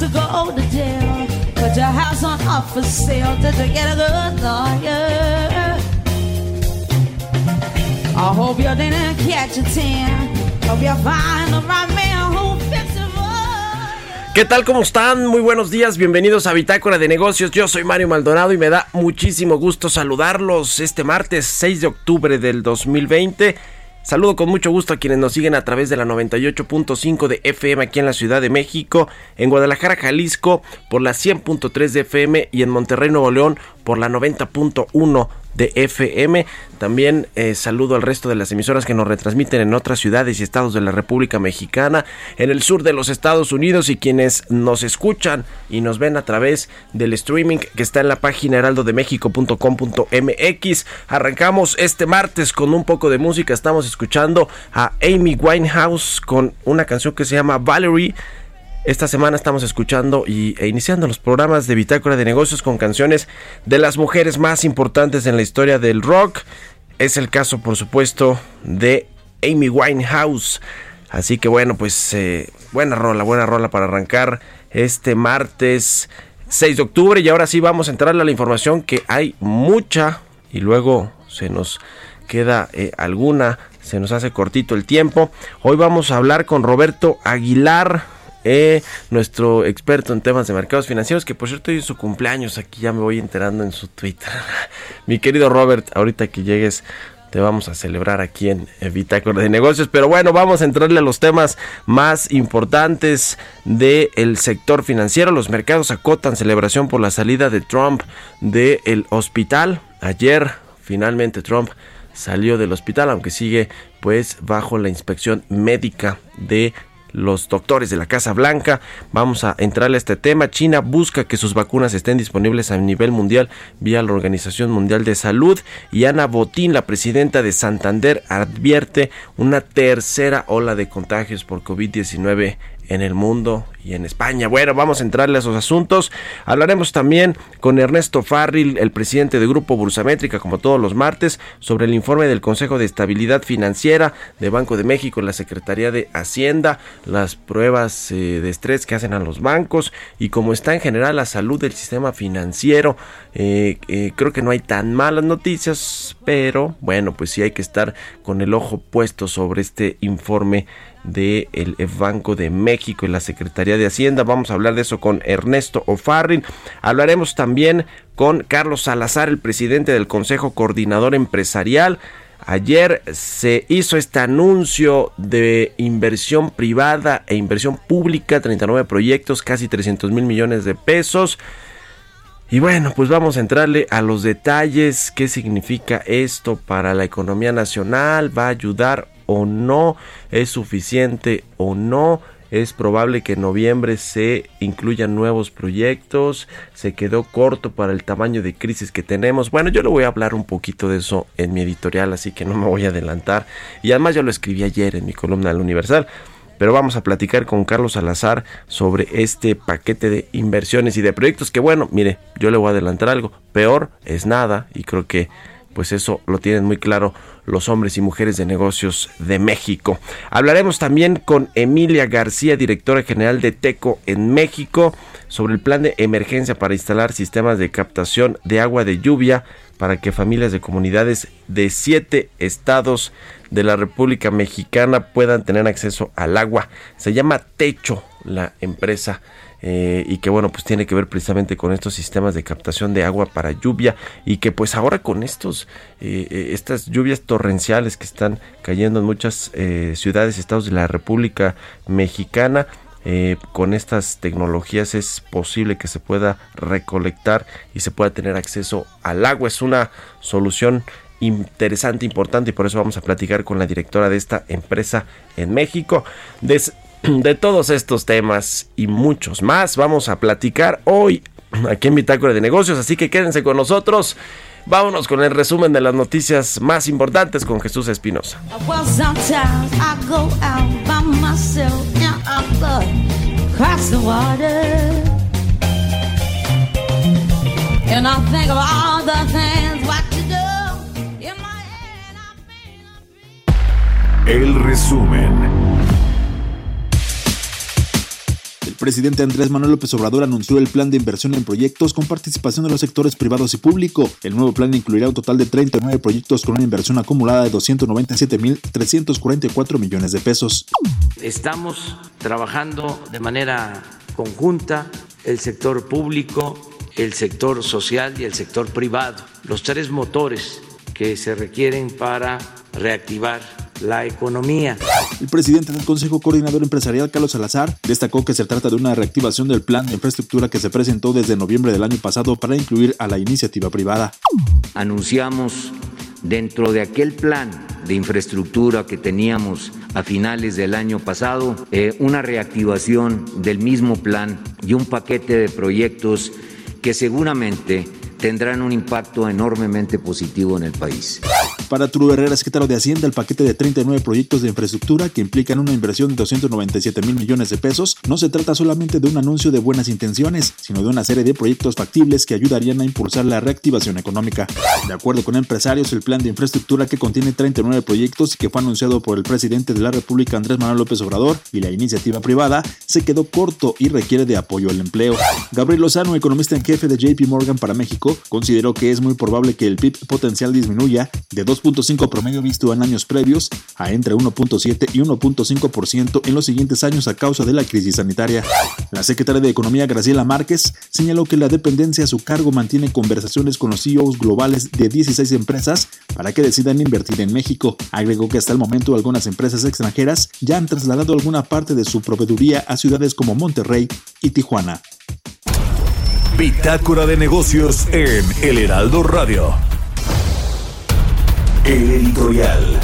To go to jail? Put your house on up for sale. Did you get a good lawyer? I hope you didn't catch a tan. Hope you find the right man who for you. ¿Qué tal? ¿Cómo están? Muy buenos días, bienvenidos a Bitácora de Negocios. Yo soy Mario Maldonado y me da muchísimo gusto saludarlos este martes 6 de octubre del 2020. Saludo con mucho gusto a quienes nos siguen a través de la 98.5 de FM aquí en la Ciudad de México, en Guadalajara, Jalisco por la 100.3 de FM y en Monterrey, Nuevo León por la 90.1 de FM. También eh, saludo al resto de las emisoras que nos retransmiten en otras ciudades y estados de la República Mexicana, en el sur de los Estados Unidos y quienes nos escuchan y nos ven a través del streaming que está en la página heraldodemexico.com.mx. Arrancamos este martes con un poco de música. Estamos escuchando a Amy Winehouse con una canción que se llama Valerie. Esta semana estamos escuchando y, e iniciando los programas de Bitácora de Negocios con canciones de las mujeres más importantes en la historia del rock. Es el caso, por supuesto, de Amy Winehouse. Así que bueno, pues eh, buena rola, buena rola para arrancar este martes 6 de octubre. Y ahora sí vamos a entrarle a la información que hay mucha y luego se nos queda eh, alguna, se nos hace cortito el tiempo. Hoy vamos a hablar con Roberto Aguilar eh, nuestro experto en temas de mercados financieros, que por cierto hoy es su cumpleaños, aquí ya me voy enterando en su Twitter. Mi querido Robert, ahorita que llegues te vamos a celebrar aquí en Bitácora de Negocios. Pero bueno, vamos a entrarle a los temas más importantes del sector financiero. Los mercados acotan celebración por la salida de Trump del hospital. Ayer, finalmente, Trump salió del hospital, aunque sigue pues bajo la inspección médica de los doctores de la Casa Blanca. Vamos a entrarle a este tema. China busca que sus vacunas estén disponibles a nivel mundial vía la Organización Mundial de Salud. Y Ana Botín, la presidenta de Santander, advierte una tercera ola de contagios por COVID-19 en el mundo y en España. Bueno, vamos a entrarle a esos asuntos. Hablaremos también con Ernesto Farril, el presidente del Grupo Bursamétrica, como todos los martes, sobre el informe del Consejo de Estabilidad Financiera de Banco de México, la Secretaría de Hacienda, las pruebas eh, de estrés que hacen a los bancos y cómo está en general la salud del sistema financiero. Eh, eh, creo que no hay tan malas noticias, pero bueno, pues sí hay que estar con el ojo puesto sobre este informe del Banco de México y la Secretaría de Hacienda. Vamos a hablar de eso con Ernesto O'Farrill. Hablaremos también con Carlos Salazar, el presidente del Consejo Coordinador Empresarial. Ayer se hizo este anuncio de inversión privada e inversión pública, 39 proyectos, casi 300 mil millones de pesos. Y bueno, pues vamos a entrarle a los detalles, qué significa esto para la economía nacional, va a ayudar o no, es suficiente o no. Es probable que en noviembre se incluyan nuevos proyectos. Se quedó corto para el tamaño de crisis que tenemos. Bueno, yo le voy a hablar un poquito de eso en mi editorial, así que no me voy a adelantar. Y además yo lo escribí ayer en mi columna del Universal. Pero vamos a platicar con Carlos Salazar sobre este paquete de inversiones y de proyectos que bueno, mire, yo le voy a adelantar algo. Peor es nada y creo que pues eso lo tienen muy claro los hombres y mujeres de negocios de México. Hablaremos también con Emilia García, directora general de TECO en México, sobre el plan de emergencia para instalar sistemas de captación de agua de lluvia para que familias de comunidades de siete estados de la República Mexicana puedan tener acceso al agua. Se llama Techo la empresa. Eh, y que bueno pues tiene que ver precisamente con estos sistemas de captación de agua para lluvia y que pues ahora con estos eh, eh, estas lluvias torrenciales que están cayendo en muchas ciudades estados de la República Mexicana con estas tecnologías es posible que se pueda recolectar y se pueda tener acceso al agua es una solución interesante, importante y por eso vamos a platicar con la directora de esta empresa en México. De, todos estos temas y muchos más vamos a platicar hoy aquí en Bitácora de Negocios, así que quédense con nosotros. Vámonos con el resumen de las noticias más importantes con Jesús Espinosa. El resumen. Presidente Andrés Manuel López Obrador anunció el plan de inversión en proyectos con participación de los sectores privados y público. El nuevo plan incluirá un total de 39 proyectos con una inversión acumulada de 297.344 millones de pesos. Estamos trabajando de manera conjunta el sector público, el sector social y el sector privado, los tres motores que se requieren para reactivar la economía. El presidente del Consejo Coordinador Empresarial, Carlos Salazar, destacó que se trata de una reactivación del plan de infraestructura que se presentó desde noviembre del año pasado para incluir a la iniciativa privada. Anunciamos dentro de aquel plan de infraestructura que teníamos a finales del año pasado, eh, una reactivación del mismo plan y un paquete de proyectos que seguramente tendrán un impacto enormemente positivo en el país. Para Arturo Herrera, secretario de Hacienda, el paquete de 39 proyectos de infraestructura que implican una inversión de 297 mil millones de pesos no se trata solamente de un anuncio de buenas intenciones, sino de una serie de proyectos factibles que ayudarían a impulsar la reactivación económica. De acuerdo con empresarios, el plan de infraestructura que contiene 39 proyectos y que fue anunciado por el presidente de la República Andrés Manuel López Obrador y la iniciativa privada se quedó corto y requiere de apoyo al empleo. Gabriel Lozano, economista en jefe de JP Morgan para México, consideró que es muy probable que el PIB potencial disminuya de 2.5 promedio visto en años previos a entre 1.7 y 1.5% en los siguientes años a causa de la crisis sanitaria. La secretaria de Economía Graciela Márquez señaló que la dependencia a su cargo mantiene conversaciones con los CEOs globales de 16 empresas para que decidan invertir en México. Agregó que hasta el momento algunas empresas extranjeras ya han trasladado alguna parte de su proveeduría a ciudades como Monterrey y Tijuana. Bitácora de negocios en El Heraldo Radio. El editorial.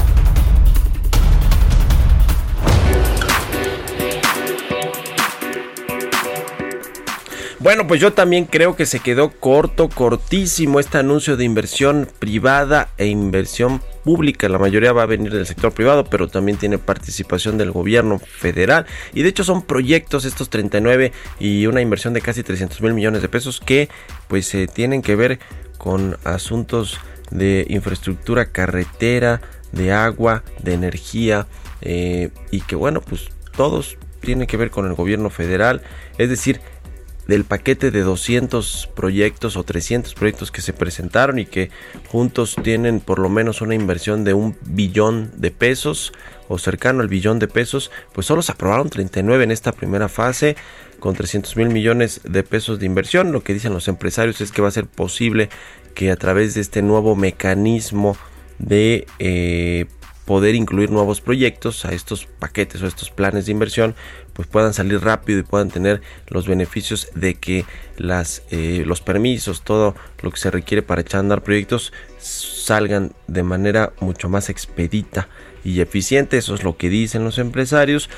Bueno, pues yo también creo que se quedó corto, cortísimo este anuncio de inversión privada e inversión pública. La mayoría va a venir del sector privado, pero también tiene participación del gobierno federal. Y de hecho son proyectos estos 39 y una inversión de casi 300 mil millones de pesos que pues se tienen que ver con asuntos de infraestructura carretera, de agua, de energía eh, y que bueno pues todos tienen que ver con el gobierno federal. Es decir, del paquete de 200 proyectos o 300 proyectos que se presentaron y que juntos tienen por lo menos una inversión de un billón de pesos o cercano al billón de pesos, pues solo se aprobaron 39 en esta primera fase con 300 mil millones de pesos de inversión. Lo que dicen los empresarios es que va a ser posible que a través de este nuevo mecanismo de eh, poder incluir nuevos proyectos a estos paquetes o estos planes de inversión pues puedan salir rápido y puedan tener los beneficios de que las eh, los permisos todo lo que se requiere para echar a andar proyectos salgan de manera mucho más expedita y eficiente. Eso es lo que dicen los empresarios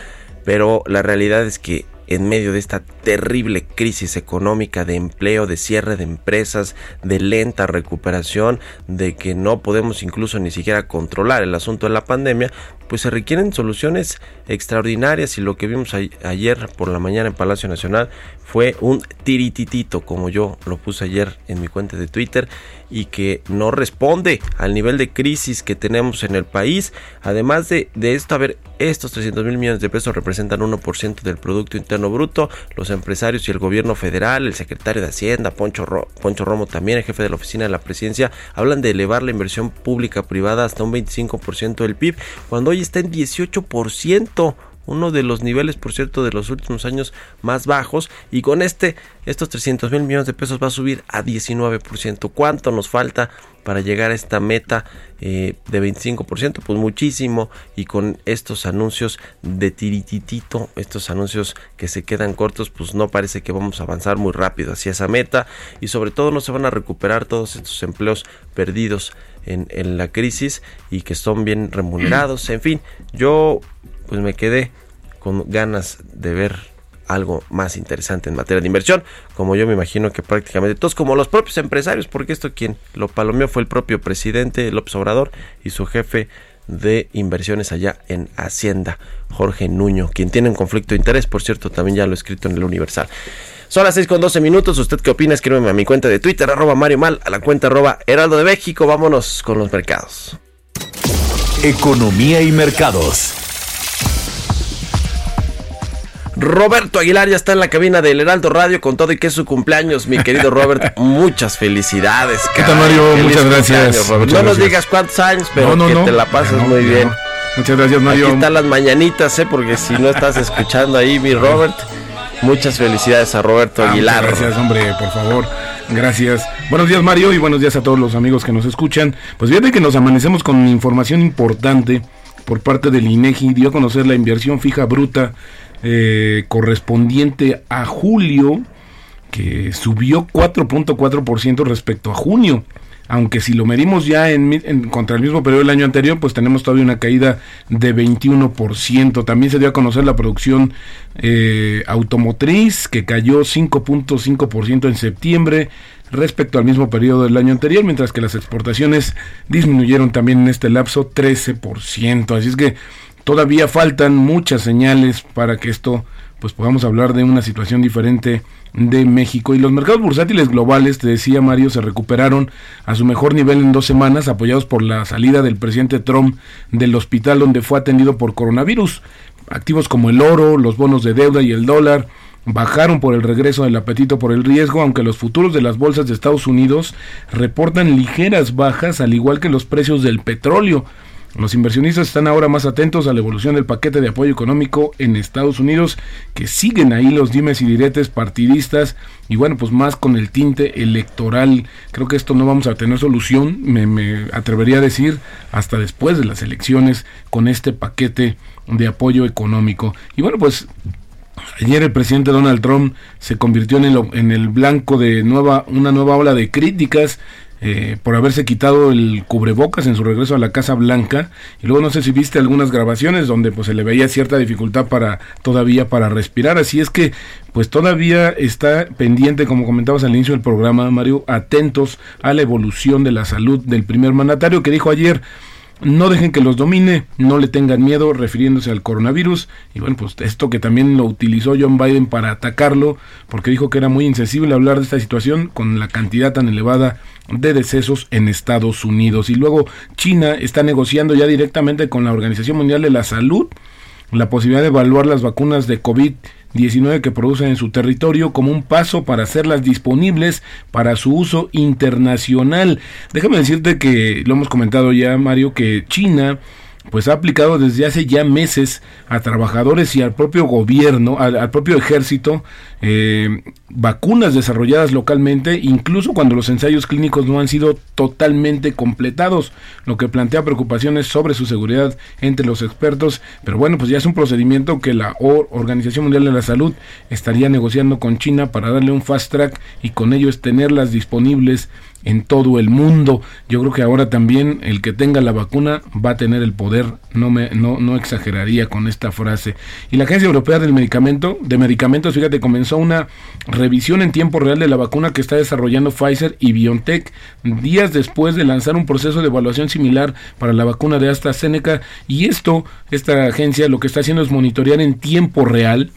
pero la realidad es que en medio de esta terrible crisis económica de empleo, de cierre de empresas, de lenta recuperación, de que no podemos incluso ni siquiera controlar el asunto de la pandemia, pues se requieren soluciones extraordinarias y lo que vimos ayer por la mañana en Palacio Nacional fue un tirititito, como yo lo puse ayer en mi cuenta de Twitter, y que no responde al nivel de crisis que tenemos en el país. Además de, esto, a ver, estos 300 mil millones de pesos representan 1% del Producto Interno Bruto. Los empresarios y el gobierno federal, el secretario de Hacienda, Poncho, Poncho Romo también, el jefe de la oficina de la presidencia, hablan de elevar la inversión pública privada hasta un 25% del PIB, cuando hoy está en 18% uno de los niveles, por cierto, de los últimos años más bajos. Y con este, estos 300 mil millones de pesos va a subir a 19%. ¿Cuánto nos falta para llegar a esta meta eh, de 25%? Pues muchísimo. Y con estos anuncios de tirititito, estos anuncios que se quedan cortos, pues no parece que vamos a avanzar muy rápido hacia esa meta. Y sobre todo no se van a recuperar todos estos empleos perdidos en, en la crisis y que son bien remunerados. En fin, yo pues me quedé con ganas de ver algo más interesante en materia de inversión, como yo me imagino que prácticamente todos, como los propios empresarios, porque esto quien lo palomeó fue el propio presidente López Obrador y su jefe de inversiones allá en Hacienda, Jorge Nuño, quien tiene un conflicto de interés, por cierto, también ya lo he escrito en el Universal. Son las 6 con 12 minutos. ¿Usted qué opina? Escríbeme a mi cuenta de Twitter, arroba Mario Mal, a la cuenta arroba Heraldo de México. Vámonos con los mercados. Economía y mercados. Roberto Aguilar ya está en la cabina del Heraldo Radio con todo y que es su cumpleaños, mi querido Robert. Muchas felicidades, ¿Qué tal, Mario? Muchas gracias. no nos digas cuántos años, pero que te la pases muy bien. Muchas gracias, Mario. Aquí están las mañanitas, ¿eh? Porque si no estás escuchando ahí, mi Robert. Muchas felicidades a Roberto ah, Aguilar. gracias, hombre, por favor. Gracias. Buenos días, Mario, y buenos días a todos los amigos que nos escuchan. Pues fíjate que nos amanecemos con información importante por parte del INEGI. Dio a conocer la inversión fija bruta eh, correspondiente a julio, que subió 4.4% respecto a junio. Aunque si lo medimos ya en, contra el mismo periodo del año anterior, pues tenemos todavía una caída de 21%. También se dio a conocer la producción eh, automotriz, que cayó 5.5% en septiembre respecto al mismo periodo del año anterior, mientras que las exportaciones disminuyeron también en este lapso 13%. Así es que Todavía faltan muchas señales para que esto pues podamos hablar de una situación diferente de México. Y los mercados bursátiles globales, te decía Mario, se recuperaron a su mejor nivel en dos semanas, apoyados por la salida del presidente Trump del hospital donde fue atendido por coronavirus. Activos como el oro, los bonos de deuda y el dólar bajaron por el regreso del apetito por el riesgo, aunque los futuros de las bolsas de Estados Unidos reportan ligeras bajas, al igual que los precios del petróleo. Los inversionistas están ahora más atentos a la evolución del paquete de apoyo económico en Estados Unidos, que siguen ahí los dimes y diretes partidistas y bueno, pues más con el tinte electoral. Creo que esto no vamos a tener solución, me, me atrevería a decir, hasta después de las elecciones con este paquete de apoyo económico. Y bueno, pues Ayer el presidente Donald Trump se convirtió en el, en el blanco de nueva, una nueva ola de críticas eh, por haberse quitado el cubrebocas en su regreso a la Casa Blanca. Y luego no sé si viste algunas grabaciones donde pues se le veía cierta dificultad para todavía para respirar. Así es que pues todavía está pendiente como comentabas al inicio del programa Mario atentos a la evolución de la salud del primer mandatario que dijo ayer no dejen que los domine, no le tengan miedo refiriéndose al coronavirus. Y bueno, pues esto que también lo utilizó John Biden para atacarlo, porque dijo que era muy insensible hablar de esta situación con la cantidad tan elevada de decesos en Estados Unidos. Y luego China está negociando ya directamente con la Organización Mundial de la Salud la posibilidad de evaluar las vacunas de COVID 19 que producen en su territorio como un paso para hacerlas disponibles para su uso internacional. Déjame decirte que lo hemos comentado ya, Mario, que China pues ha aplicado desde hace ya meses a trabajadores y al propio gobierno, al, propio ejército, eh, vacunas desarrolladas localmente, incluso cuando los ensayos clínicos no han sido totalmente completados, lo que plantea preocupaciones sobre su seguridad entre los expertos. Pero bueno, pues ya es un procedimiento que la Organización Mundial de la Salud estaría negociando con China para darle un fast track y con ello es tenerlas disponibles en todo el mundo. Yo creo que ahora también el que tenga la vacuna va a tener el poder, no me no, no exageraría con esta frase. Y la Agencia Europea del Medicamento, de Medicamentos, fíjate, comenzó una revisión en tiempo real de la vacuna que está desarrollando Pfizer y BioNTech días después de lanzar un proceso de evaluación similar para la vacuna de AstraZeneca y esto esta agencia lo que está haciendo es monitorear en tiempo real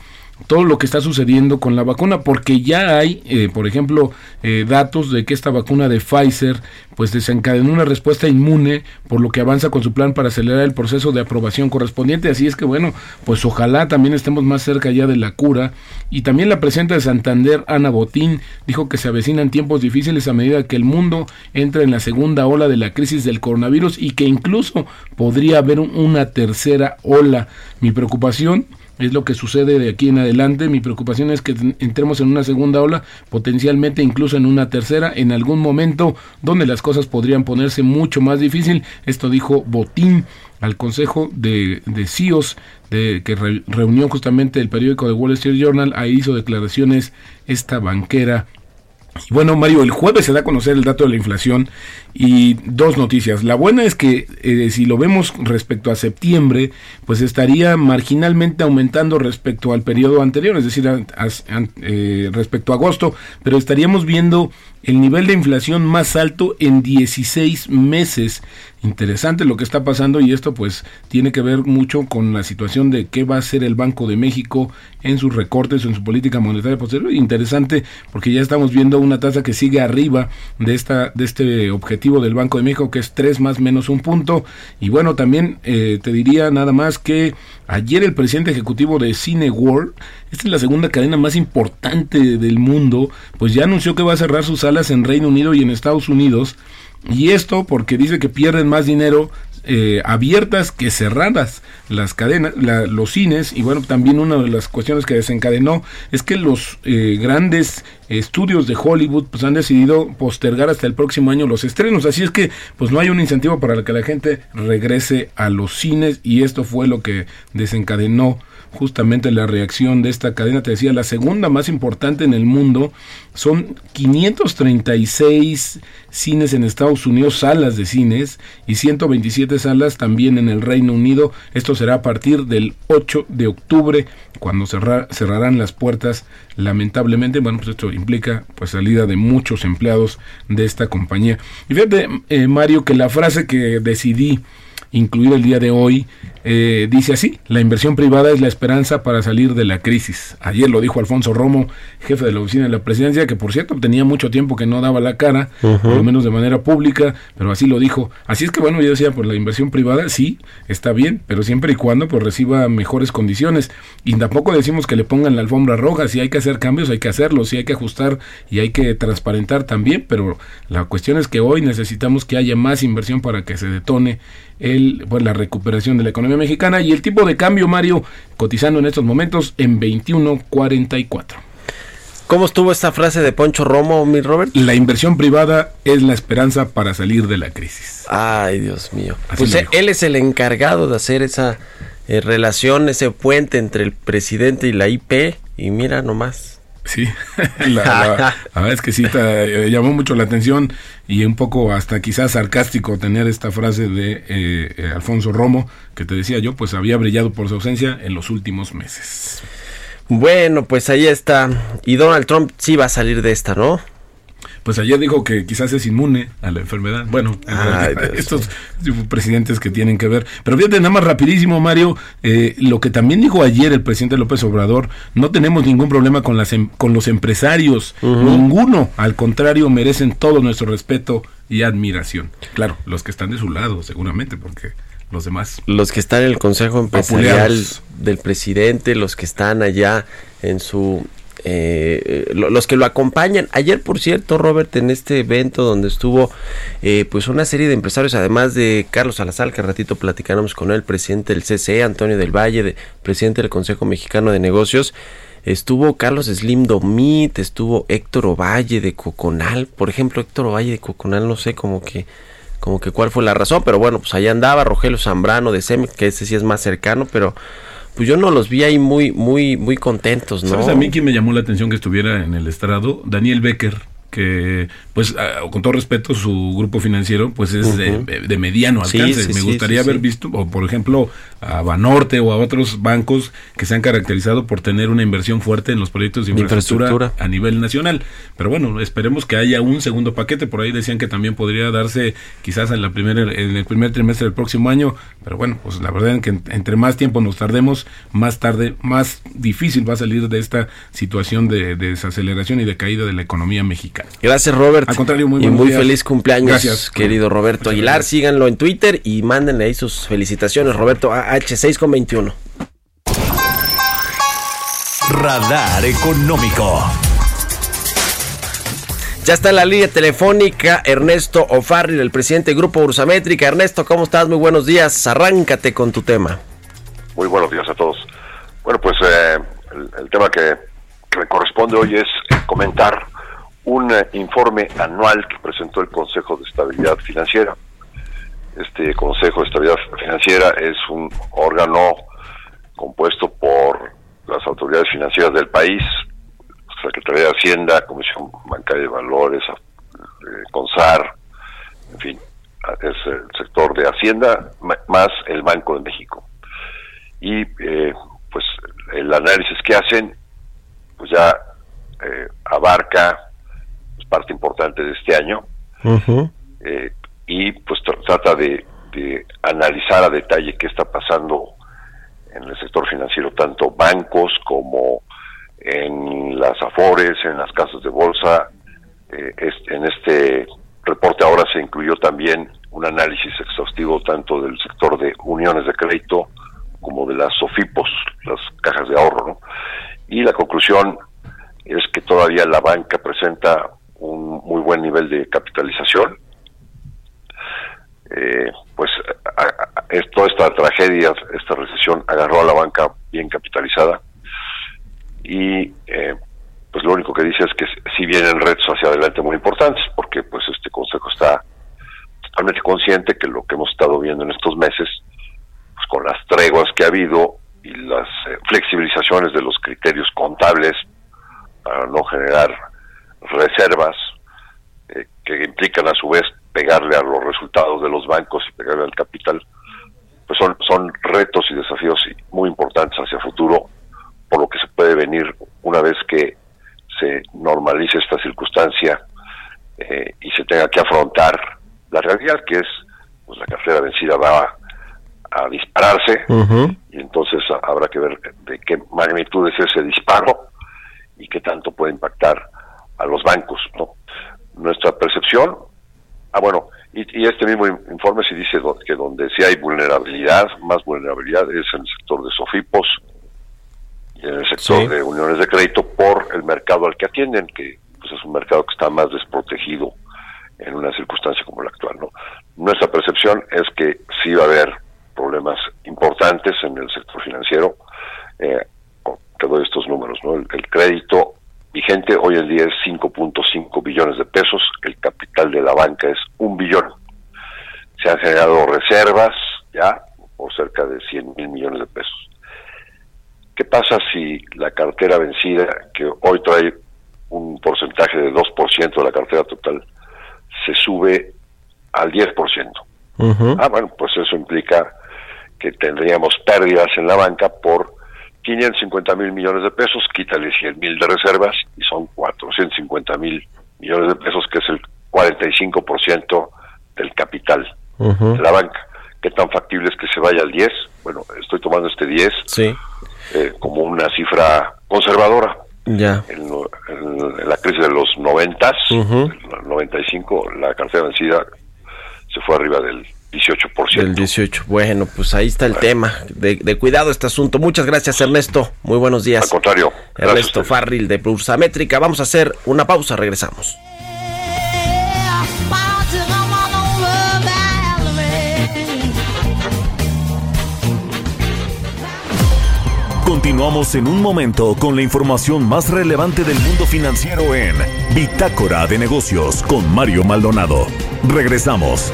todo lo que está sucediendo con la vacuna, porque ya hay, eh, por ejemplo, eh, datos de que esta vacuna de Pfizer pues desencadenó una respuesta inmune, por lo que avanza con su plan para acelerar el proceso de aprobación correspondiente. Así es que bueno, pues ojalá también estemos más cerca ya de la cura. Y también la presidenta de Santander, Ana Botín, dijo que se avecinan tiempos difíciles a medida que el mundo entra en la segunda ola de la crisis del coronavirus y que incluso podría haber una tercera ola. Mi preocupación es lo que sucede de aquí en adelante. Mi preocupación es que entremos en una segunda ola, potencialmente incluso en una tercera, en algún momento donde las cosas podrían ponerse mucho más difícil. Esto dijo Botín al Consejo de, de CIOs de, que reunió justamente el periódico de Wall Street Journal. Ahí hizo declaraciones esta banquera bueno, Mario, el jueves se da a conocer el dato de la inflación y dos noticias. La buena es que eh, si lo vemos respecto a septiembre, pues estaría marginalmente aumentando respecto al periodo anterior, es decir, eh, respecto a agosto, pero estaríamos viendo el nivel de inflación más alto en 16 meses. Interesante lo que está pasando y esto pues tiene que ver mucho con la situación de qué va a hacer el Banco de México en sus recortes o en su política monetaria posterior. Interesante porque ya estamos viendo una tasa que sigue arriba de esta de este objetivo del Banco de México que es 3 más menos un punto y bueno también eh, te diría nada más que ayer el presidente ejecutivo de Cine World esta es la segunda cadena más importante del mundo pues ya anunció que va a cerrar sus salas en Reino Unido y en Estados Unidos y esto porque dice que pierden más dinero eh, abiertas que cerradas las cadenas, los cines. Y bueno también una de las cuestiones que desencadenó es que los eh, grandes estudios de Hollywood pues han decidido postergar hasta el próximo año los estrenos. Así es que pues no hay un incentivo para que la gente regrese a los cines. Y esto fue lo que desencadenó justamente la reacción de esta cadena, te decía, la segunda más importante en el mundo, son 536 cines en Estados Unidos, salas de cines, y 127 salas también en el Reino Unido. Esto será a partir del 8 de octubre, cuando cerrarán las puertas, lamentablemente. Bueno, pues esto implica pues salida de muchos empleados de esta compañía. Y fíjate, eh, Mario, que la frase que decidí incluido el día de hoy, eh, dice así, la inversión privada es la esperanza para salir de la crisis. Ayer lo dijo Alfonso Romo, jefe de la oficina de la presidencia, que por cierto tenía mucho tiempo que no daba la cara, por lo menos de manera pública, pero así lo dijo. Así es que bueno, yo decía, pues la inversión privada sí, está bien, pero siempre y cuando pues reciba mejores condiciones. Y tampoco decimos que le pongan la alfombra roja, si hay que hacer cambios hay que hacerlos, si hay que ajustar y hay que transparentar también, pero la cuestión es que hoy necesitamos que haya más inversión para que se detone el, pues, la recuperación de la economía mexicana y el tipo de cambio, Mario, cotizando en estos momentos en 21.44. ¿Cómo estuvo esta frase de Poncho Romo, mi Robert? La inversión privada es la esperanza para salir de la crisis. Ay, Dios mío. pues él es el encargado de hacer esa eh, relación, ese puente entre el presidente y la IP. Y mira nomás. Sí, la, verdad es que sí, eh, llamó mucho la atención y un poco hasta quizás sarcástico tener esta frase de eh, eh, Alfonso Romo, que te decía yo, pues había brillado por su ausencia en los últimos meses. Bueno, pues ahí está. Y Donald Trump sí va a salir de esta, ¿no? Pues ayer dijo que quizás es inmune a la enfermedad. Bueno, estos presidentes que tienen que ver. Pero fíjate, nada más rapidísimo, Mario, eh, lo que también dijo ayer el presidente López Obrador, no tenemos ningún problema con, las, em, con los empresarios, ninguno, al contrario, merecen todo nuestro respeto y admiración. Claro, los que están de su lado, seguramente, porque los demás. Los que están en el Consejo Empresarial del presidente, los que están allá en su eh, los que lo acompañan. Ayer, por cierto, Robert, en este evento donde estuvo eh, pues una serie de empresarios, además de Carlos Salazar, que ratito platicáramos con él, presidente del CCE, Antonio del Valle, presidente del Consejo Mexicano de Negocios, estuvo Carlos Slim Domit, estuvo Héctor Ovalle de Coconal, por ejemplo, Héctor Ovalle de Coconal, no sé, como que como que cuál fue la razón, pero bueno, pues allá andaba Rogelio Zambrano de SEMIC, que ese sí es más cercano, pero pues yo no los vi ahí muy, muy, muy contentos, ¿no? ¿Sabes a mí quién me llamó la atención que estuviera en el estrado? Daniel Becker, que pues con todo respeto su grupo financiero pues es de, mediano alcance. Me gustaría haber visto, o por ejemplo, a Banorte o a otros bancos que se han caracterizado por tener una inversión fuerte en los proyectos de infraestructura, a nivel nacional. Pero bueno, esperemos que haya un segundo paquete. Por ahí decían que también podría darse quizás en la primera en el primer trimestre del próximo año. Pero bueno, pues la verdad es que entre más tiempo nos tardemos, más tarde, más difícil va a salir de esta situación de desaceleración y de caída de la economía mexicana. Gracias, Robert. Al contrario, muy, y muy feliz cumpleaños, Gracias, querido Roberto Aguilar. Síganlo en Twitter y mándenle ahí sus felicitaciones, Roberto AH6 con 21. Radar Económico. Ya está en la línea telefónica Ernesto Ofarri, el presidente del Grupo Ursamétrica. Ernesto, ¿cómo estás? Muy buenos días. Arráncate con tu tema. Muy buenos días a todos. Bueno, pues eh, el, tema que me corresponde hoy es comentar un eh, informe anual que presentó el Consejo de Estabilidad Financiera. Este Consejo de Estabilidad Financiera es un órgano compuesto por las autoridades financieras del país, Secretaría de Hacienda, Comisión Bancaria de Valores, eh, CONSAR, en fin, es el sector de Hacienda más el Banco de México. Y eh, pues el análisis que hacen pues ya abarca parte importante de este año eh, y pues trata de, analizar a detalle qué está pasando en el sector financiero, tanto bancos como en las afores, en las casas de bolsa. Eh, en este reporte ahora se incluyó también un análisis exhaustivo tanto del sector de uniones de crédito como de las SOFIPOS, las cajas de ahorro, Y la conclusión es que todavía la banca presenta un muy buen nivel de capitalización. Eh, pues toda esta tragedia, esta recesión agarró a la banca bien capitalizada y eh, pues lo único que dice es que si vienen retos hacia adelante muy importantes, porque pues este consejo está totalmente consciente que lo que hemos estado viendo en estos meses, pues con las treguas que ha habido y las eh, flexibilizaciones de los criterios contables para no generar reservas eh, que implican a su vez pegarle a los resultados de los bancos y pegarle al capital, pues son, son retos y desafíos muy importantes hacia futuro, por lo que se puede venir una vez que se normalice esta circunstancia eh, y se tenga que afrontar la realidad que es pues la cartera vencida va a, dispararse y entonces habrá que ver de qué magnitud es ese disparo y qué tanto puede impactar a los bancos, ¿no? Nuestra percepción, ah bueno, y, este mismo informe sí dice que donde sí hay vulnerabilidad, más vulnerabilidad es en el sector de SOFIPOS y en el sector de uniones de crédito por el mercado al que atienden, que pues es un mercado que está más desprotegido en una circunstancia como la actual, ¿no? Nuestra percepción es que sí va a haber problemas importantes en el sector financiero. Eh, te doy estos números, ¿no? el crédito vigente hoy en día es 5.5 billones de pesos, el capital de la banca es un billón. Se han generado reservas ya por cerca de 100 mil millones de pesos. ¿Qué pasa si la cartera vencida, que hoy trae un porcentaje de 2% de la cartera total, se sube al 10%? Ah, bueno, pues eso implica que tendríamos pérdidas en la banca por 550 mil millones de pesos, quítale 100 mil de reservas y son 450 mil millones de pesos, que es el 45% del capital de la banca. ¿Qué tan factible es que se vaya al 10? Bueno, estoy tomando este 10 eh, como una cifra conservadora. Ya. En, la crisis de los 90, uh 95, la cartera vencida se fue arriba del 18%. El 18. Bueno, pues ahí está el tema. De, cuidado este asunto. Muchas gracias, Ernesto. Muy buenos días. Al contrario. Ernesto Farril de Métrica. Vamos a hacer una pausa. Regresamos. Continuamos en un momento con la información más relevante del mundo financiero en Bitácora de Negocios con Mario Maldonado. Regresamos.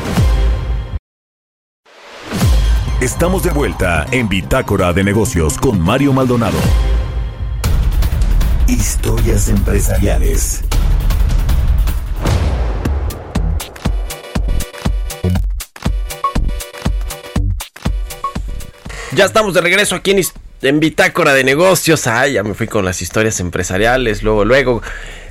Estamos de vuelta en Bitácora de Negocios con Mario Maldonado. Historias empresariales. Ya estamos de regreso aquí en, en, Bitácora de Negocios. Ay, ya me fui con las historias empresariales. Luego, luego.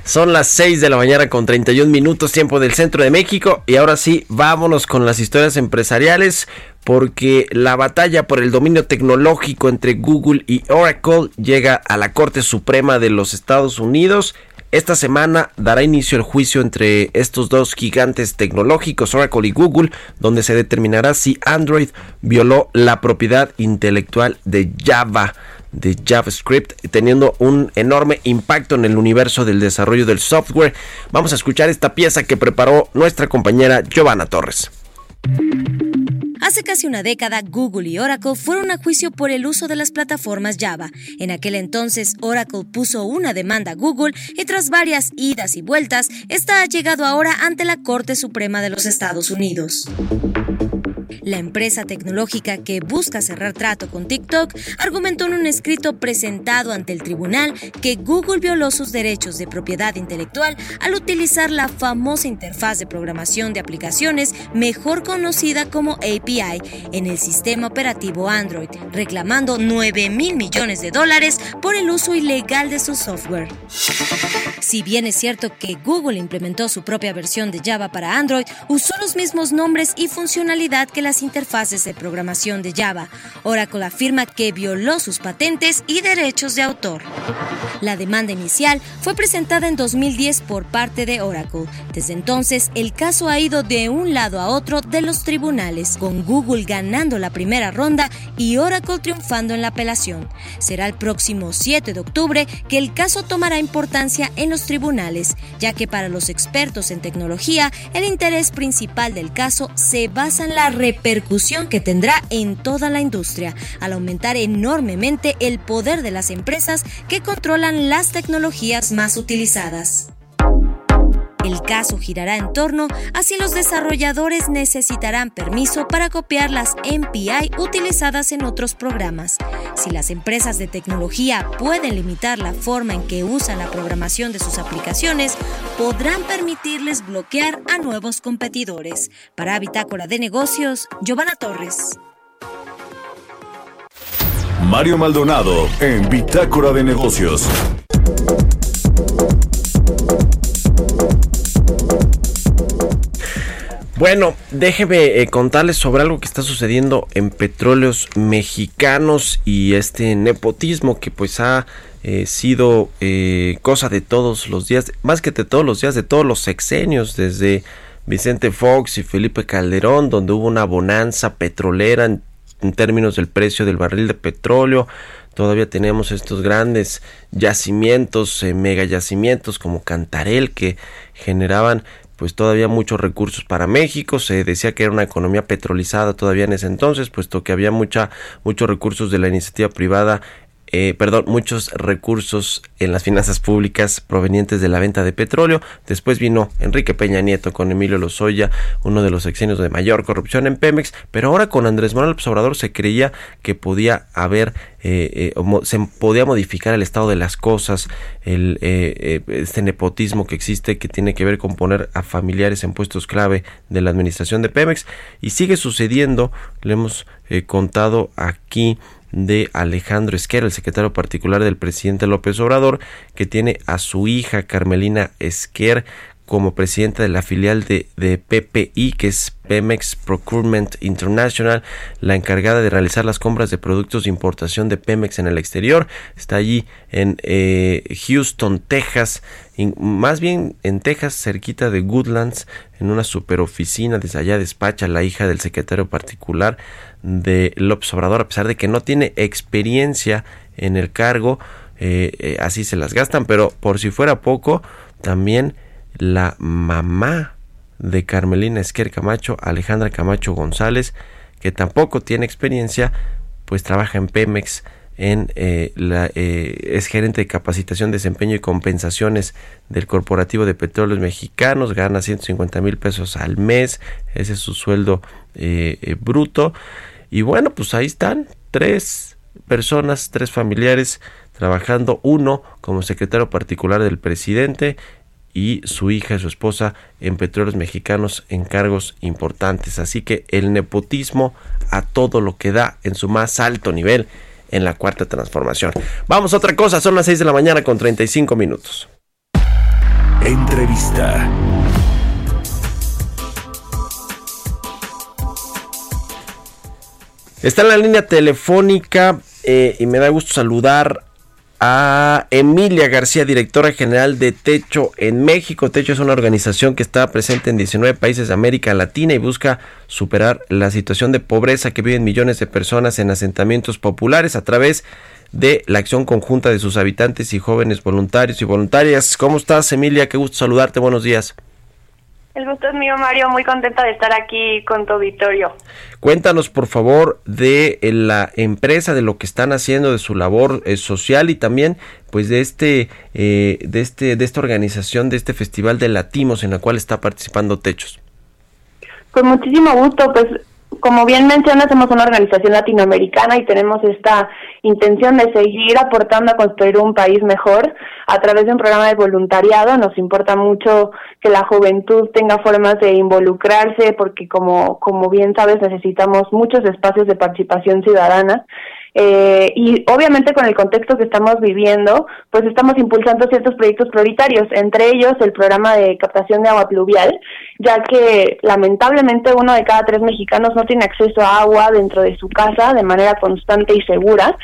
Son las 6 de la mañana con 31 minutos tiempo del centro de México. Y ahora sí, vámonos con las historias empresariales. Porque la batalla por el dominio tecnológico entre Google y Oracle llega a la Corte Suprema de los Estados Unidos. Esta semana dará inicio el juicio entre estos dos gigantes tecnológicos, Oracle y Google, donde se determinará si Android violó la propiedad intelectual de Java de JavaScript, teniendo un enorme impacto en el universo del desarrollo del software. Vamos a escuchar esta pieza que preparó nuestra compañera Giovanna Torres. Hace casi una década, Google y Oracle fueron a juicio por el uso de las plataformas Java. En aquel entonces, Oracle puso una demanda a Google y tras varias idas y vueltas, esta ha llegado ahora ante la Corte Suprema de los Estados Unidos. La empresa tecnológica que busca cerrar trato con TikTok argumentó en un escrito presentado ante el tribunal que Google violó sus derechos de propiedad intelectual al utilizar la famosa interfaz de programación de aplicaciones mejor conocida como API en el sistema operativo Android, reclamando 9 mil millones de dólares por el uso ilegal de su software. Si bien es cierto que Google implementó su propia versión de Java para Android, usó los mismos nombres y funcionalidad que las interfaces de programación de Java. Oracle afirma que violó sus patentes y derechos de autor. La demanda inicial fue presentada en 2010 por parte de Oracle. Desde entonces, el caso ha ido de un lado a otro de los tribunales, con Google ganando la primera ronda y Oracle triunfando en la apelación. Será el próximo 7 de octubre que el caso tomará importancia en los tribunales, ya que para los expertos en tecnología, el interés principal del caso se basa en la repercusión que tendrá en toda la industria, al aumentar enormemente el poder de las empresas que controlan las tecnologías más utilizadas. El caso girará en torno a si los desarrolladores necesitarán permiso para copiar las MPI utilizadas en otros programas, si las empresas de tecnología pueden limitar la forma en que usan la programación de sus aplicaciones, podrán permitirles bloquear a nuevos competidores. Para Bitácora de Negocios, Giovanna Torres. Mario Maldonado en Bitácora de Negocios. Bueno, déjeme eh, contarles sobre algo que está sucediendo en petróleos mexicanos y este nepotismo que pues ha eh, sido eh, cosa de todos los días, más que de todos los días, de todos los sexenios, desde Vicente Fox y Felipe Calderón, donde hubo una bonanza petrolera en, términos del precio del barril de petróleo. Todavía tenemos estos grandes yacimientos, mega yacimientos como Cantarel que generaban pues todavía muchos recursos para México. Se decía que era una economía petrolizada todavía en ese entonces, puesto que había mucha, muchos recursos de la iniciativa privada eh, perdón, muchos recursos en las finanzas públicas provenientes de la venta de petróleo. Después vino Enrique Peña Nieto con Emilio Lozoya, uno de los exenios de mayor corrupción en Pemex, pero ahora con Andrés Manuel López Obrador se creía que podía haber, eh, eh, se podía modificar el estado de las cosas, el, este nepotismo que existe que tiene que ver con poner a familiares en puestos clave de la administración de Pemex y sigue sucediendo, le hemos contado aquí de Alejandro Esquer, el secretario particular del presidente López Obrador, que tiene a su hija Carmelina Esquer como presidenta de la filial de, de, PPI, que es Pemex Procurement International, la encargada de realizar las compras de productos de importación de Pemex en el exterior. Está allí en eh, Houston, Texas, más bien en Texas, cerquita de Goodlands, en una superoficina. Desde allá despacha la hija del secretario particular de López Obrador, a pesar de que no tiene experiencia en el cargo. Eh, eh, así se las gastan, pero por si fuera poco, también la mamá de Carmelina Esquer Camacho, Alejandra Camacho González, que tampoco tiene experiencia, pues trabaja en Pemex, en eh, la, es gerente de capacitación, desempeño y compensaciones del Corporativo de Petróleos Mexicanos, gana 150 mil pesos al mes, ese es su sueldo bruto. Y bueno, pues ahí están tres personas, tres familiares trabajando, uno como secretario particular del presidente y su hija y su esposa en petróleos mexicanos en cargos importantes. Así que el nepotismo a todo lo que da en su más alto nivel en la cuarta transformación. Vamos a otra cosa, son las 6 de la mañana con 35 minutos. Entrevista. Está en la línea telefónica eh, y me da gusto saludar a Emilia García, directora general de Techo en México. Techo es una organización que está presente en 19 países de América Latina y busca superar la situación de pobreza que viven millones de personas en asentamientos populares a través de la acción conjunta de sus habitantes y jóvenes voluntarios y voluntarias. ¿Cómo estás, Emilia? Qué gusto saludarte. Buenos días. El gusto es mío, Mario. Muy contenta de estar aquí con tu auditorio. Cuéntanos, por favor, de eh, la empresa, de lo que están haciendo, de su labor eh, social y también, pues, de este, eh, de este, de esta organización, de este festival de Latimos en la cual está participando Techos. Con muchísimo gusto, pues como bien mencionas, somos una organización latinoamericana y tenemos esta intención de seguir aportando a construir un país mejor a través de un programa de voluntariado. Nos importa mucho que la juventud tenga formas de involucrarse porque, como, como bien sabes, necesitamos muchos espacios de participación ciudadana eh, y obviamente con el contexto que estamos viviendo, pues estamos impulsando ciertos proyectos prioritarios, entre ellos el programa de captación de agua pluvial, ya que lamentablemente uno de cada tres mexicanos no tiene acceso a agua dentro de su casa de manera constante y segura.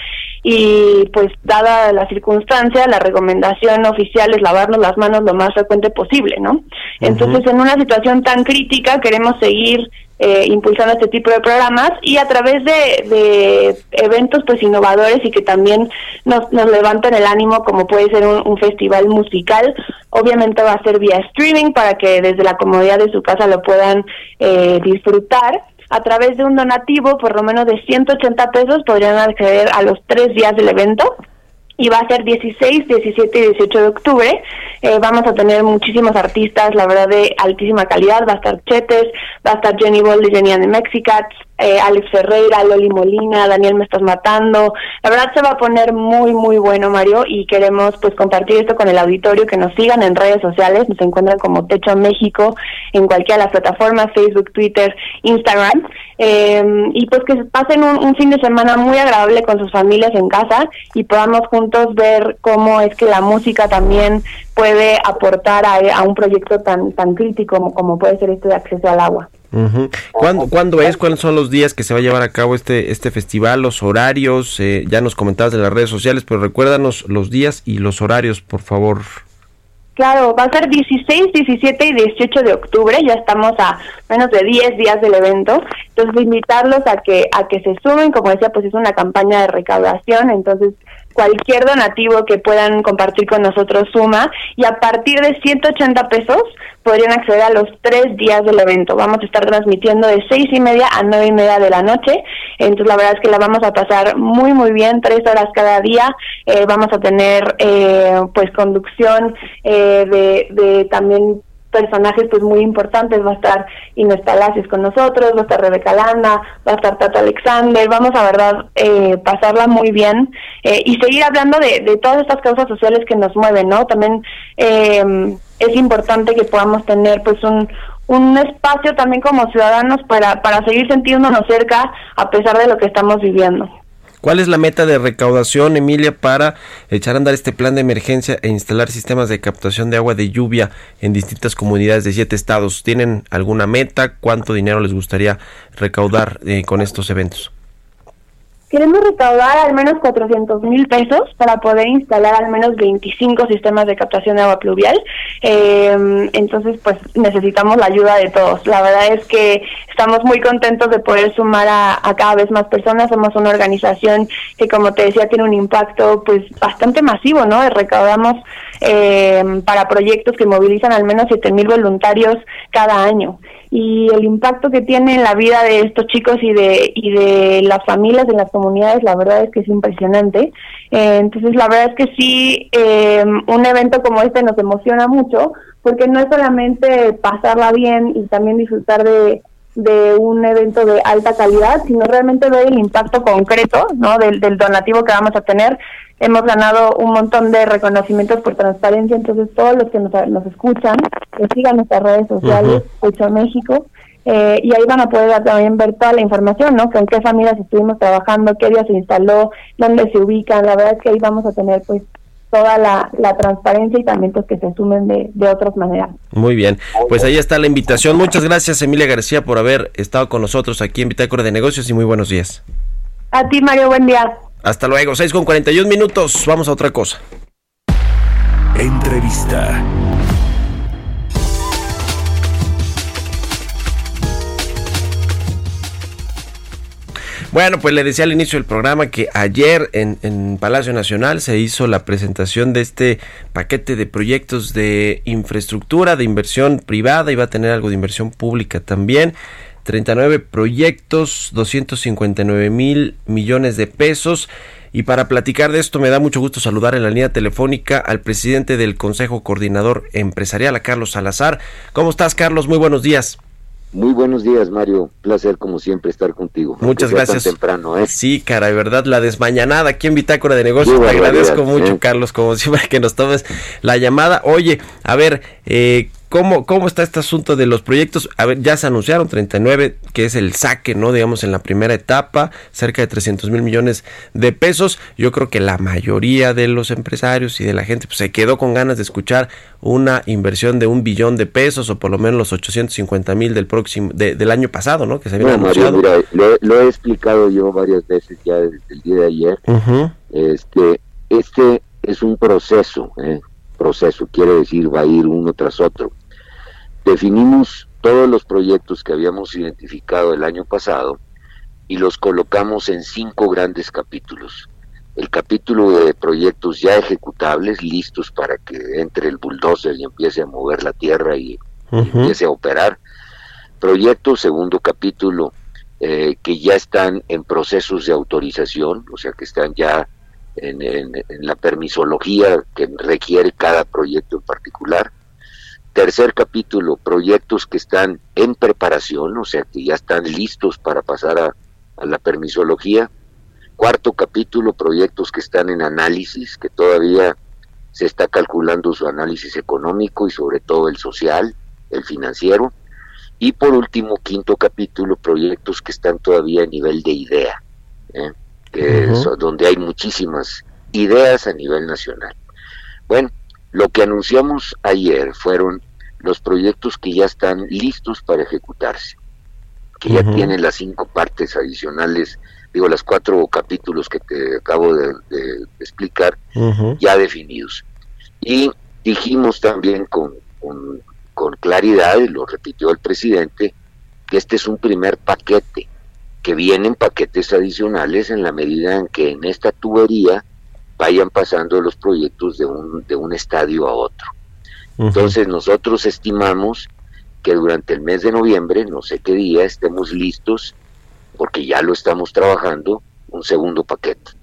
Y pues dada la circunstancia, la recomendación oficial es lavarnos las manos lo más frecuente posible, ¿no? Entonces, en una situación tan crítica, queremos seguir eh, impulsando este tipo de programas y a través de, eventos pues innovadores y que también nos, nos levantan el ánimo como puede ser un, festival musical obviamente va a ser vía streaming para que desde la comodidad de su casa lo puedan eh, disfrutar. A través de un donativo por lo menos de 180 pesos podrían acceder a los tres días del evento y va a ser 16, 17 y 18 de octubre. Eh, vamos a tener muchísimos artistas, la verdad, de altísima calidad. Va a estar Chetes, va a estar Jenny Ball de Jenny Mexicats, eh, Alex Ferreira, Loli Molina, Daniel Me Estás Matando. La verdad se va a poner muy, muy bueno, Mario, y queremos pues compartir esto con el auditorio, que nos sigan en redes sociales, nos encuentran como Techo México en cualquiera de las plataformas, Facebook, Twitter, Instagram, eh, y pues que pasen un, fin de semana muy agradable con sus familias en casa y podamos juntos ver cómo es que la música también puede aportar a, un proyecto tan, tan crítico como, como puede ser este de acceso al agua. ¿Cuándo, es? ¿Cuáles son los días que se va a llevar a cabo este, este festival? Los horarios, eh, ya nos comentabas de las redes sociales, pero recuérdanos los días y los horarios, por favor. Claro, va a ser 16, 17 y 18 de octubre, ya estamos a menos de 10 días del evento, entonces invitarlos a que a que se sumen, como decía, pues es una campaña de recaudación, entonces cualquier donativo que puedan compartir con nosotros suma y a partir de 180 pesos podrían acceder a los tres días del evento. Vamos a estar transmitiendo de seis y media a nueve y media de la noche. Entonces la verdad es que la vamos a pasar muy muy bien, tres horas cada día. Eh, vamos a tener eh, pues conducción eh, de, de también personajes pues muy importantes, va a estar Inés Palacios con nosotros, va a estar Rebeca Landa, va a estar Tato Alexander, vamos a verdad eh, pasarla muy bien eh, y seguir hablando de, de, todas estas causas sociales que nos mueven, ¿no? También eh, es importante que podamos tener pues un, un espacio también como ciudadanos para, para seguir sintiéndonos cerca a pesar de lo que estamos viviendo. ¿Cuál es la meta de recaudación, Emilia, para echar a andar este plan de emergencia e instalar sistemas de captación de agua de lluvia en distintas comunidades de siete estados? ¿Tienen alguna meta? ¿Cuánto dinero les gustaría recaudar eh, con estos eventos? Queremos recaudar al menos 400 mil pesos para poder instalar al menos 25 sistemas de captación de agua pluvial. Eh, entonces, pues necesitamos la ayuda de todos. La verdad es que estamos muy contentos de poder sumar a, cada vez más personas. Somos una organización que, como te decía, tiene un impacto pues bastante masivo, ¿no? Recaudamos eh, para proyectos que movilizan al menos 7 mil voluntarios cada año y el impacto que tiene en la vida de estos chicos y de y de las familias en las comunidades la verdad es que es impresionante. Eh, entonces la verdad es que sí eh, un evento como este nos emociona mucho porque no es solamente pasarla bien y también disfrutar de de un evento de alta calidad, sino realmente ver el impacto concreto ¿no? del, del donativo que vamos a tener. Hemos ganado un montón de reconocimientos por transparencia, entonces todos los que nos, nos escuchan, que sigan nuestras redes sociales, Hecho México, eh, y ahí van a poder también ver toda la información, ¿no? Con qué familias estuvimos trabajando, qué día se instaló, dónde se ubican. La verdad es que ahí vamos a tener, pues, toda la, transparencia y también pues, que se sumen de, de otras maneras. Muy bien, pues ahí está la invitación. Muchas gracias Emilia García por haber estado con nosotros aquí en Bitácora de Negocios y muy buenos días. A ti Mario, buen día. Hasta luego, 6 con 41 minutos, vamos a otra cosa. Entrevista. Bueno, pues le decía al inicio del programa que ayer en, Palacio Nacional se hizo la presentación de este paquete de proyectos de infraestructura, de inversión privada, y va a tener algo de inversión pública también. 39 proyectos, 259 mil millones de pesos. Y para platicar de esto me da mucho gusto saludar en la línea telefónica al presidente del Consejo Coordinador Empresarial, a Carlos Salazar. ¿Cómo estás, Carlos? Muy buenos días. Muy buenos días, Mario. Placer, como siempre, estar contigo. Muchas gracias. temprano, ¿eh? Sí, cara, de verdad, la desmañanada aquí en Bitácora de Negocios. Te agradezco mucho, ¿eh? Carlos, como siempre, que nos tomes la llamada. Oye, a ver, eh, ¿Cómo, ¿Cómo está este asunto de los proyectos? A ver, ya se anunciaron 39, que es el saque, ¿no? Digamos, en la primera etapa, cerca de 300 mil millones de pesos. Yo creo que la mayoría de los empresarios y de la gente pues, se quedó con ganas de escuchar una inversión de un billón de pesos o por lo menos los 850 mil del próximo, del año pasado, ¿no? Que se había anunciado. mira, lo, he explicado yo varias veces ya desde el día de ayer. Este, este es un proceso, ¿eh? proceso, quiere decir va a ir uno tras otro definimos todos los proyectos que habíamos identificado el año pasado y los colocamos en cinco grandes capítulos. El capítulo de proyectos ya ejecutables, listos para que entre el bulldozer y empiece a mover la tierra y, empiece a operar. Proyectos, segundo capítulo, eh, que ya están en procesos de autorización, o sea que están ya en la permisología que requiere cada proyecto en particular Tercer capítulo, proyectos que están en preparación, o sea, que ya están listos para pasar a, la permisología. Cuarto capítulo, proyectos que están en análisis, que todavía se está calculando su análisis económico y sobre todo el social, el financiero. Y por último, quinto capítulo, proyectos que están todavía a nivel de idea, ¿eh? donde hay muchísimas ideas a nivel nacional. Bueno, lo que anunciamos ayer fueron los proyectos que ya están listos para ejecutarse, que ya tienen las cinco partes adicionales, digo, los cuatro capítulos que te acabo de, explicar, ya definidos. Y dijimos también con, con, con claridad, y lo repitió el presidente, que este es un primer paquete, que vienen paquetes adicionales en la medida en que en esta tubería vayan pasando los proyectos de un, de un estadio a otro. Entonces nosotros estimamos que durante el mes de noviembre, no sé qué día, estemos listos, porque ya lo estamos trabajando, un segundo paquete.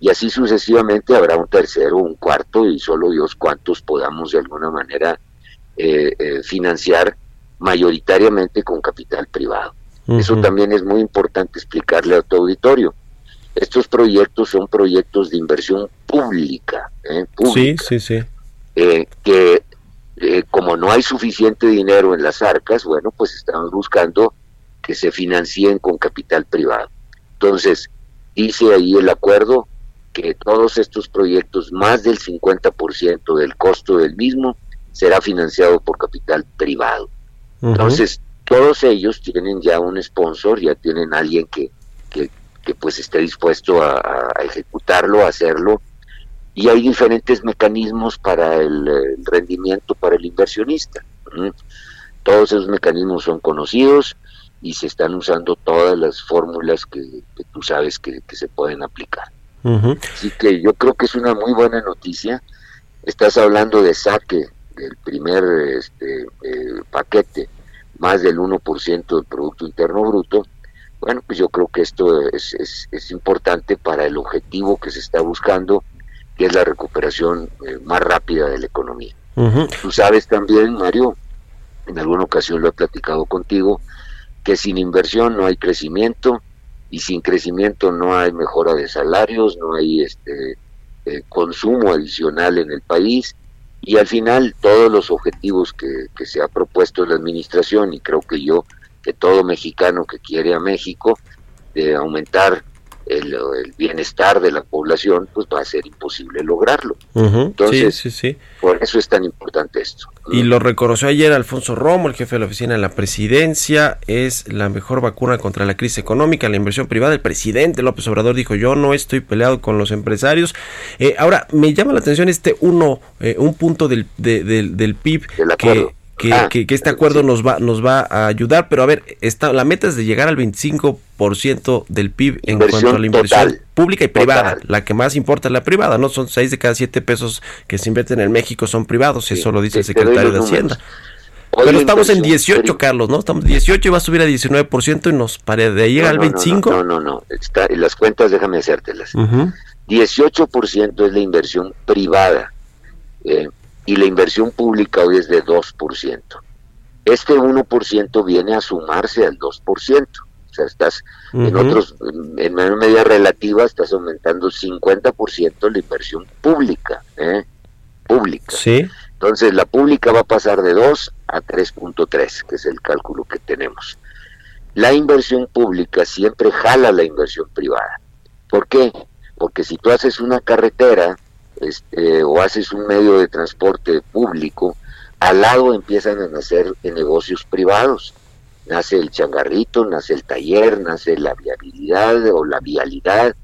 Y así sucesivamente habrá un tercero, un cuarto, y solo Dios cuántos podamos de alguna manera eh, eh, financiar mayoritariamente con capital privado. Eso también es muy importante explicarle a tu auditorio. Estos proyectos son proyectos de inversión pública, ¿eh? sí, sí, sí. Eh, que eh, como no hay suficiente dinero en las arcas, bueno, pues estamos buscando que se financien con capital privado. Entonces, dice ahí el acuerdo que todos estos proyectos, más del 50% del costo del mismo, será financiado por capital privado. Entonces, todos ellos tienen ya un sponsor, ya tienen alguien que, que, que pues esté dispuesto a, ejecutarlo, a hacerlo. Y hay diferentes mecanismos para el, rendimiento para el inversionista. Todos esos mecanismos son conocidos y se están usando todas las fórmulas que, tú sabes que, se pueden aplicar. Así que yo creo que es una muy buena noticia. Estás hablando de saque del primer este, eh, paquete, más del 1% del Producto Interno Bruto, bueno, pues yo creo que esto es, es, importante para el objetivo que se está buscando, que es la recuperación eh, más rápida de la economía. Tú sabes también, Mario, en alguna ocasión lo he platicado contigo, que sin inversión no hay crecimiento y sin crecimiento no hay mejora de salarios, no hay este eh, consumo adicional en el país y al final todos los objetivos que, que se ha propuesto la administración y creo que yo que todo mexicano que quiere a México de aumentar el, bienestar de la población, pues va a ser imposible lograrlo. Entonces, sí, sí, por eso es tan importante esto. Y lo reconoció ayer Alfonso Romo, el jefe de la oficina de la presidencia, es la mejor vacuna contra la crisis económica, la inversión privada. El presidente López Obrador dijo, yo no estoy peleado con los empresarios. Eh, ahora, me llama la atención este uno, eh, un punto del, del, PIB que Ah, que, este acuerdo nos va nos va a ayudar, pero a ver, está, la meta es de llegar al 25% del PIB en cuanto a la inversión pública y privada. La que más importa es la privada, no son 6 de cada 7 pesos que se invierten en México son privados, eso lo dice el secretario de Hacienda. pero estamos en 18, Carlos, ¿no? Estamos 18 y va a subir a 19% y nos parece de ahí al 25. No, no, no, Está, en las cuentas déjame hacértelas. 18% es la inversión privada. Eh, y la inversión pública hoy es de 2%. Este 1% viene a sumarse al 2%. O sea, estás en otros, en medida relativa, estás aumentando 50% la inversión pública, ¿eh? Pública. Sí. Entonces, la pública va a pasar de 2 a 3.3, que es el cálculo que tenemos. La inversión pública siempre jala la inversión privada. ¿Por qué? Porque si tú haces una carretera, este, o haces un medio de transporte público, al lado empiezan a nacer negocios privados. Nace el changarrito, nace el taller, nace la viabilidad o la vialidad,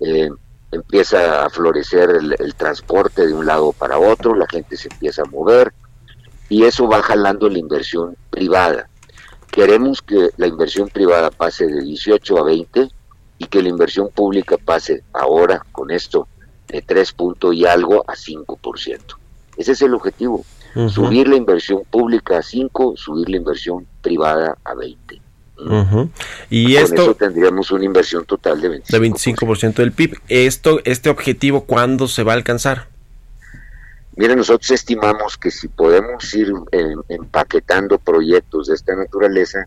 eh, empieza a florecer el, transporte de un lado para otro, la gente se empieza a mover y eso va jalando la inversión privada. Queremos que la inversión privada pase de 18 a 20 y que la inversión pública pase ahora con esto de 3 puntos y algo a 5%. Ese es el objetivo. Subir la inversión pública a 5, subir la inversión privada a 20. Y Con esto eso tendríamos una inversión total de 25%. De 25% del PIB. Esto, ¿Este objetivo cuándo se va a alcanzar? Mira, nosotros estimamos que si podemos ir eh, empaquetando proyectos de esta naturaleza,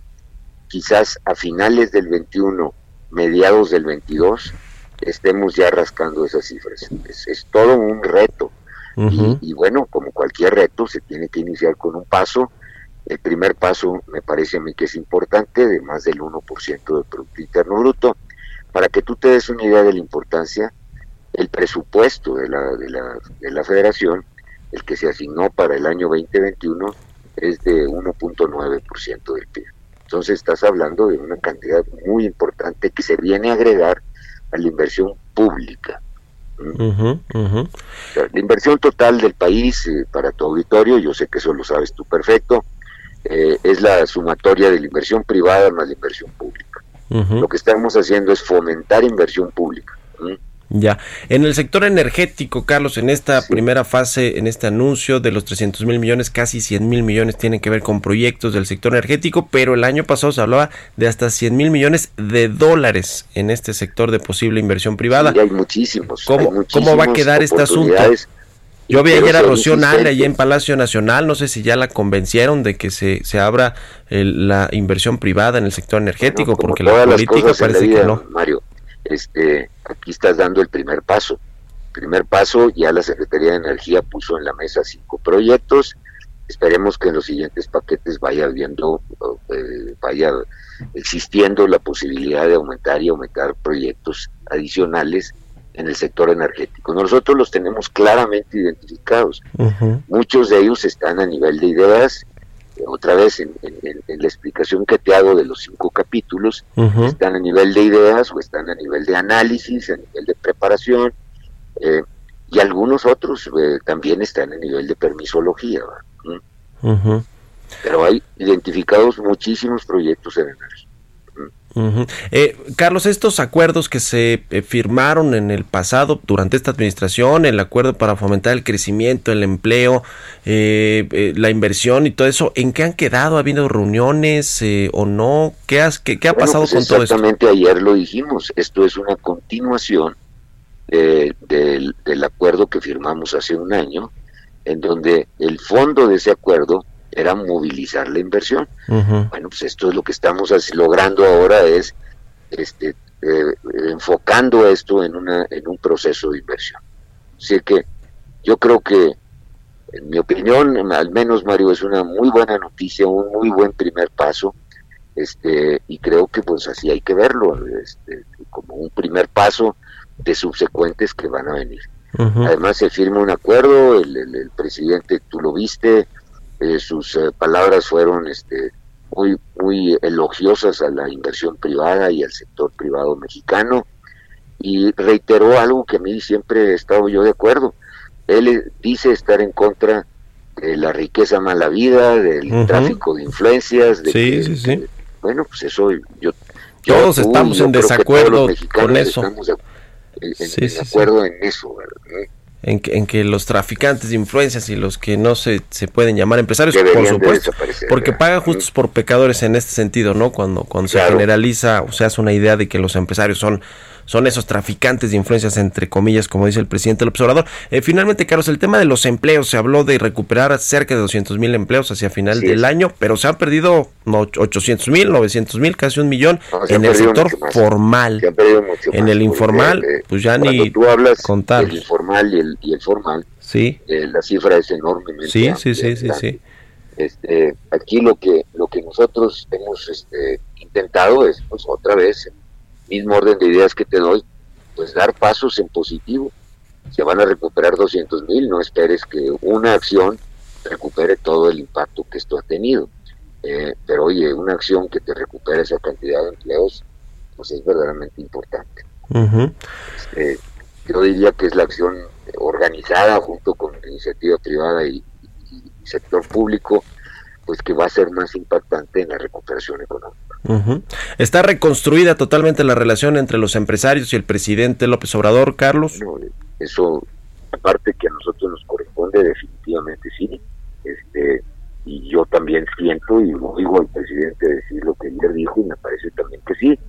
quizás a finales del 21, mediados del 22, estemos ya rascando esas cifras. Es, todo un reto. y, bueno, como cualquier reto, se tiene que iniciar con un paso. El primer paso me parece a mí que es importante, de más del 1% del Producto Interno Bruto. Para que tú te des una idea de la importancia, el presupuesto de la, de la, de la federación, el que se asignó para el año 2021, es de 1.9% del PIB. Entonces estás hablando de una cantidad muy importante que se viene a agregar a la inversión pública. la inversión total del país eh, para tu auditorio, yo sé que eso lo sabes tú perfecto, eh, es la sumatoria de la inversión privada más la inversión pública. Lo que estamos haciendo es fomentar inversión pública. Ya, en el sector energético, Carlos, en esta primera fase, en este anuncio de los 300 mil millones, casi 100 mil millones tienen que ver con proyectos del sector energético, pero el año pasado se hablaba de hasta 100 mil millones de dólares en este sector de posible inversión privada. Y hay muchísimos. ¿Cómo, ¿cómo va a quedar este asunto? Yo vi ayer a Rocío Nale allí en Palacio Nacional, no sé si ya la convencieron de que se, se abra la inversión privada en el sector energético, porque la política parece que no. Mario, este, aquí estás dando el primer paso. Primer paso, ya la Secretaría de Energía puso en la mesa cinco proyectos. Esperemos que en los siguientes paquetes vaya viendo, eh, vaya existiendo la posibilidad de aumentar y aumentar proyectos adicionales en el sector energético. Nosotros los tenemos claramente identificados. Muchos de ellos están a nivel de ideas otra vez en, la explicación que te hago de los cinco capítulos, están a nivel de ideas o están a nivel de análisis, a nivel de preparación, eh, y algunos otros eh, también están a nivel de permisología. Pero hay identificados muchísimos proyectos en energía. Eh, Carlos, estos acuerdos que se eh, firmaron en el pasado durante esta administración, el acuerdo para fomentar el crecimiento, el empleo, eh, la inversión y todo eso, ¿en qué han quedado? ¿Ha habido reuniones o no? ¿Qué, has, qué, ha pasado pues con todo esto? Exactamente, ayer lo dijimos, esto es una continuación del, del acuerdo que firmamos hace un año, en donde el fondo de ese acuerdo era movilizar la inversión. Bueno, pues esto es lo que estamos logrando ahora, es este, eh, enfocando esto en, una, en un proceso de inversión. Así que yo creo que, en mi opinión, al menos Mario, es una muy buena noticia, un muy buen primer paso, este, y creo que pues así hay que verlo, este, como un primer paso de subsecuentes que van a venir. Además se firma un acuerdo, el, presidente, tú lo viste, eh, sus eh, palabras fueron este, muy, muy elogiosas a la inversión privada y al sector privado mexicano y reiteró algo que a mí siempre he estado yo de acuerdo. Él dice estar en contra de la riqueza mala vida, del tráfico de influencias. De sí, sí, sí. bueno, pues eso yo... todos estamos en desacuerdo con eso. Estamos en, acuerdo en eso, ¿verdad? En que, en que los traficantes de influencias y los que no se, se pueden llamar empresarios, por supuesto, porque pagan justos por pecadores en este sentido, ¿no? Cuando, cuando se generaliza o se hace una idea de que los empresarios son son esos traficantes de influencias, entre comillas, como dice el presidente del observador. Eh, finalmente, Carlos, el tema de los empleos, se habló de recuperar cerca de 200 mil empleos hacia final del año, pero se han perdido 800 mil, 900 mil, casi un millón en el sector formal. en el informal, pues ya ni tú hablas contar. El informal y el, y el formal, sí. Eh, la cifra es enormemente Sí, sí, sí, sí, sí. Este, aquí lo que lo que nosotros hemos este, intentado es pues otra vez mismo orden de ideas que te doy, pues dar pasos en positivo. Se van a recuperar 200 mil, no esperes que una acción recupere todo el impacto que esto ha tenido. Eh, pero oye, una acción que te recupere esa cantidad de empleos, pues es verdaderamente importante. Este, yo diría que es la acción organizada junto con la iniciativa privada y sector público pues que va a ser más impactante en la recuperación económica. ¿Está reconstruida totalmente la relación entre los empresarios y el presidente López Obrador, Carlos? eso, aparte que a nosotros nos corresponde, definitivamente sí. Este, y yo también siento y oigo al presidente decir lo que ayer dijo y me parece también que sí.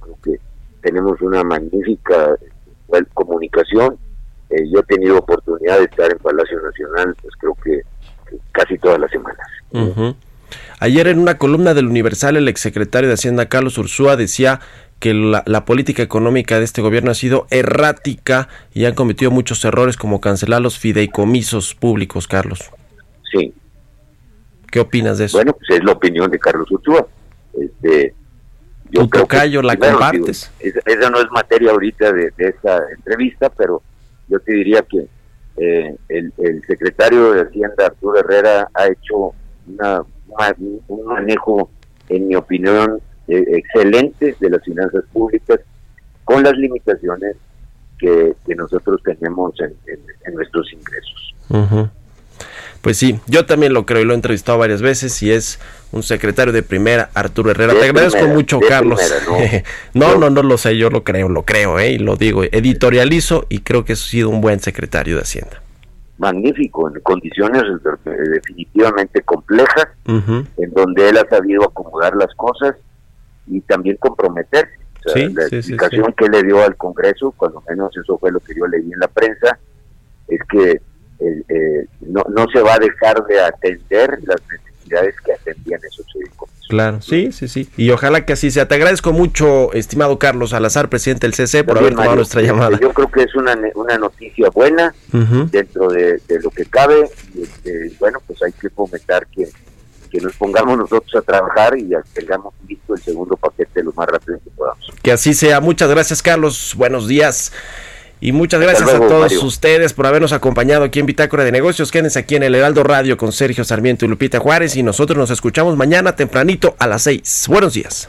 Creo que tenemos una magnífica comunicación. Eh, yo he tenido oportunidad de estar en Palacio Nacional, pues creo que casi todas las semanas. Ayer en una columna del Universal el exsecretario de Hacienda Carlos Ursúa decía que la, política económica de este gobierno ha sido errática y han cometido muchos errores como cancelar los fideicomisos públicos, Carlos. Sí. ¿Qué opinas de eso? Bueno, pues es la opinión de Carlos Ursúa. Este, yo ¿Tu tocayo la compartes? esa, no es materia ahorita de esta entrevista, pero yo te diría que eh, el, secretario de Hacienda, Arturo Herrera, ha hecho una, un manejo, en mi opinión, eh, excelente de las finanzas públicas con las limitaciones que, nosotros tenemos en, nuestros ingresos. Pues sí, yo también lo creo y lo he entrevistado varias veces y es un secretario de primera, Arturo Herrera. Te agradezco mucho, Carlos. ¿no? no, no, lo sé, yo lo creo, lo creo, ¿eh? y lo digo, editorializo y creo que ha sido un buen secretario de Hacienda. Magnífico, en condiciones definitivamente complejas, en donde él ha sabido acomodar las cosas y también comprometerse. la explicación que le dio al Congreso, cuando menos eso fue lo que yo leí en la prensa, es que eh, no, no se va a dejar de atender las necesidades que atendían esos médicos. Claro, sí, sí, sí. Y ojalá que así sea. Te agradezco mucho, estimado Carlos Salazar, presidente del CC, por haber tomado nuestra llamada. Yo creo que es una, una noticia buena dentro de, lo que cabe. Y, este, bueno, pues hay que fomentar que, que nos pongamos nosotros a trabajar y ya tengamos listo el segundo paquete lo más rápido que podamos. Que así sea. Muchas gracias, Carlos. Buenos días. Y muchas gracias a todos ustedes por habernos acompañado aquí en Bitácora de Negocios. Quédense aquí en el Heraldo Radio con Sergio Sarmiento y Lupita Juárez y nosotros nos escuchamos mañana tempranito a las 6. Buenos días.